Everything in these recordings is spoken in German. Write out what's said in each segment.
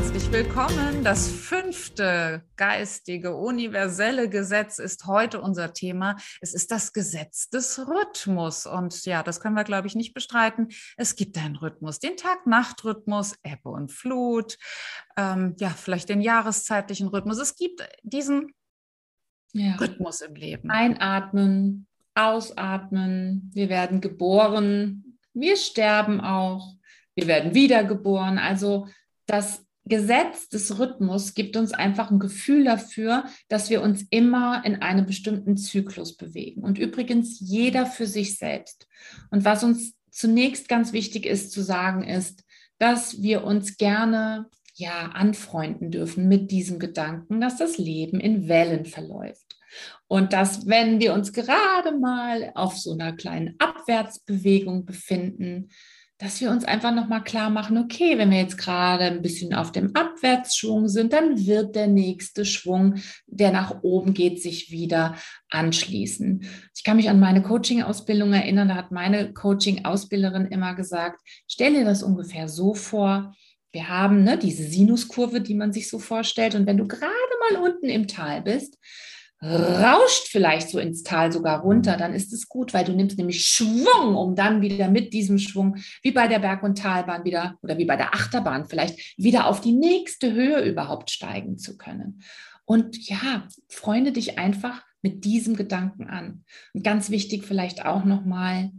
Herzlich willkommen. Das fünfte geistige, universelle Gesetz ist heute unser Thema. Es ist das Gesetz des Rhythmus. Und ja, das können wir, glaube ich, nicht bestreiten. Es gibt einen Rhythmus, den Tag-Nacht-Rhythmus, Ebbe und Flut, ähm, ja, vielleicht den jahreszeitlichen Rhythmus. Es gibt diesen ja. Rhythmus im Leben. Einatmen, ausatmen. Wir werden geboren. Wir sterben auch. Wir werden wiedergeboren. Also das Gesetz des Rhythmus gibt uns einfach ein Gefühl dafür, dass wir uns immer in einem bestimmten Zyklus bewegen. Und übrigens jeder für sich selbst. Und was uns zunächst ganz wichtig ist zu sagen, ist, dass wir uns gerne ja anfreunden dürfen mit diesem Gedanken, dass das Leben in Wellen verläuft. Und dass, wenn wir uns gerade mal auf so einer kleinen Abwärtsbewegung befinden, dass wir uns einfach nochmal klar machen, okay, wenn wir jetzt gerade ein bisschen auf dem Abwärtsschwung sind, dann wird der nächste Schwung, der nach oben geht, sich wieder anschließen. Ich kann mich an meine Coaching-Ausbildung erinnern, da hat meine Coaching-Ausbilderin immer gesagt, stell dir das ungefähr so vor, wir haben ne, diese Sinuskurve, die man sich so vorstellt. Und wenn du gerade mal unten im Tal bist, rauscht vielleicht so ins Tal sogar runter, dann ist es gut, weil du nimmst nämlich Schwung, um dann wieder mit diesem Schwung, wie bei der Berg- und Talbahn wieder oder wie bei der Achterbahn vielleicht wieder auf die nächste Höhe überhaupt steigen zu können. Und ja, freunde dich einfach mit diesem Gedanken an. Und ganz wichtig vielleicht auch nochmal,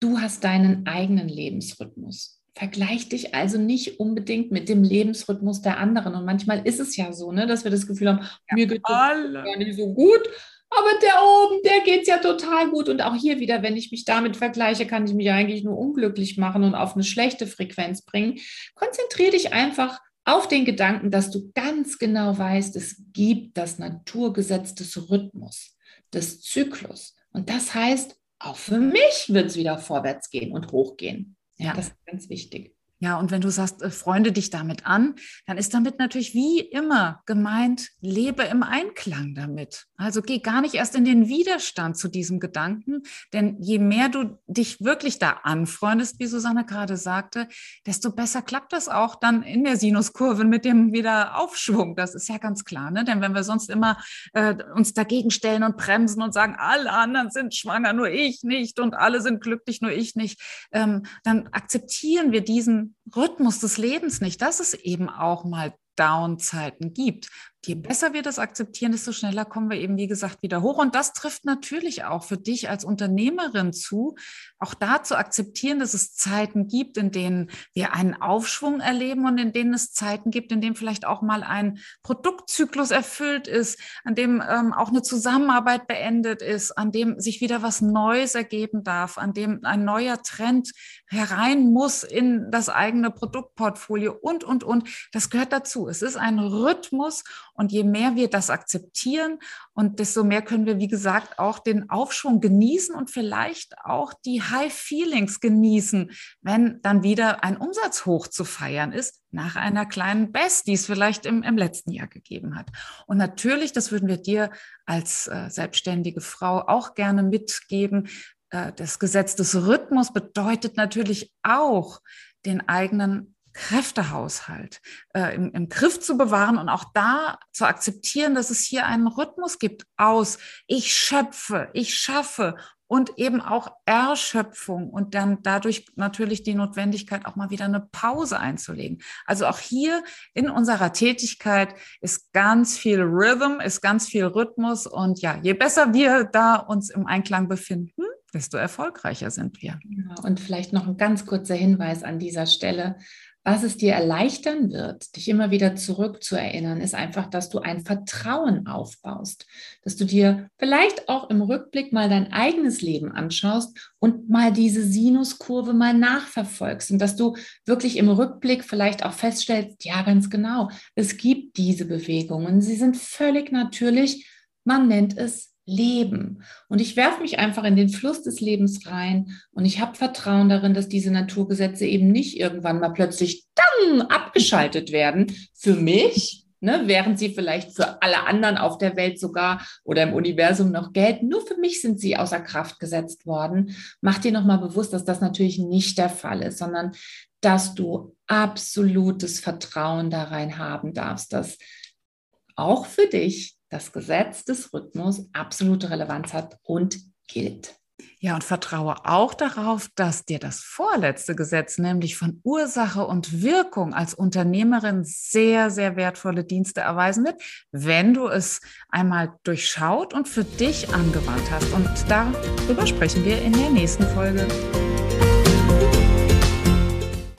du hast deinen eigenen Lebensrhythmus. Vergleich dich also nicht unbedingt mit dem Lebensrhythmus der anderen. Und manchmal ist es ja so, ne, dass wir das Gefühl haben, ja, mir geht es gar nicht so gut, aber der oben, der geht es ja total gut. Und auch hier wieder, wenn ich mich damit vergleiche, kann ich mich eigentlich nur unglücklich machen und auf eine schlechte Frequenz bringen. Konzentriere dich einfach auf den Gedanken, dass du ganz genau weißt, es gibt das Naturgesetz des Rhythmus, des Zyklus. Und das heißt, auch für mich wird es wieder vorwärts gehen und hochgehen. Ja, das ist ganz wichtig. Ja, und wenn du sagst, äh, freunde dich damit an, dann ist damit natürlich wie immer gemeint, lebe im Einklang damit. Also geh gar nicht erst in den Widerstand zu diesem Gedanken, denn je mehr du dich wirklich da anfreundest, wie Susanne gerade sagte, desto besser klappt das auch dann in der Sinuskurve mit dem Wiederaufschwung. Das ist ja ganz klar, ne? Denn wenn wir sonst immer äh, uns dagegen stellen und bremsen und sagen, alle anderen sind schwanger, nur ich nicht und alle sind glücklich, nur ich nicht, ähm, dann akzeptieren wir diesen Rhythmus des Lebens nicht, dass es eben auch mal Down-Zeiten gibt je besser wir das akzeptieren, desto schneller kommen wir eben, wie gesagt, wieder hoch. Und das trifft natürlich auch für dich als Unternehmerin zu, auch da zu akzeptieren, dass es Zeiten gibt, in denen wir einen Aufschwung erleben und in denen es Zeiten gibt, in denen vielleicht auch mal ein Produktzyklus erfüllt ist, an dem ähm, auch eine Zusammenarbeit beendet ist, an dem sich wieder was Neues ergeben darf, an dem ein neuer Trend herein muss in das eigene Produktportfolio und, und, und. Das gehört dazu. Es ist ein Rhythmus und je mehr wir das akzeptieren und desto mehr können wir, wie gesagt, auch den Aufschwung genießen und vielleicht auch die High Feelings genießen, wenn dann wieder ein Umsatzhoch zu feiern ist nach einer kleinen Best, die es vielleicht im, im letzten Jahr gegeben hat. Und natürlich, das würden wir dir als äh, selbstständige Frau auch gerne mitgeben, äh, das Gesetz des Rhythmus bedeutet natürlich auch, den eigenen Kräftehaushalt äh, im, im Griff zu bewahren und auch da zu akzeptieren, dass es hier einen Rhythmus gibt aus ich schöpfe, ich schaffe und eben auch Erschöpfung und dann dadurch natürlich die Notwendigkeit, auch mal wieder eine Pause einzulegen. Also auch hier in unserer Tätigkeit ist ganz viel Rhythm, ist ganz viel Rhythmus und ja, je besser wir da uns im Einklang befinden, desto erfolgreicher sind wir. Und vielleicht noch ein ganz kurzer Hinweis an dieser Stelle was es dir erleichtern wird, dich immer wieder zurückzuerinnern, ist einfach, dass du ein Vertrauen aufbaust, dass du dir vielleicht auch im Rückblick mal dein eigenes Leben anschaust und mal diese Sinuskurve mal nachverfolgst und dass du wirklich im Rückblick vielleicht auch feststellst, ja, ganz genau, es gibt diese Bewegungen, sie sind völlig natürlich, man nennt es leben. Und ich werfe mich einfach in den Fluss des Lebens rein und ich habe Vertrauen darin, dass diese Naturgesetze eben nicht irgendwann mal plötzlich dang, abgeschaltet werden für mich, ne, während sie vielleicht für alle anderen auf der Welt sogar oder im Universum noch gelten. Nur für mich sind sie außer Kraft gesetzt worden. Mach dir nochmal bewusst, dass das natürlich nicht der Fall ist, sondern dass du absolutes Vertrauen da rein haben darfst, dass auch für dich das Gesetz des Rhythmus absolute Relevanz hat und gilt. Ja, und vertraue auch darauf, dass dir das vorletzte Gesetz, nämlich von Ursache und Wirkung als Unternehmerin sehr, sehr wertvolle Dienste erweisen wird, wenn du es einmal durchschaut und für dich angewandt hast. Und darüber sprechen wir in der nächsten Folge.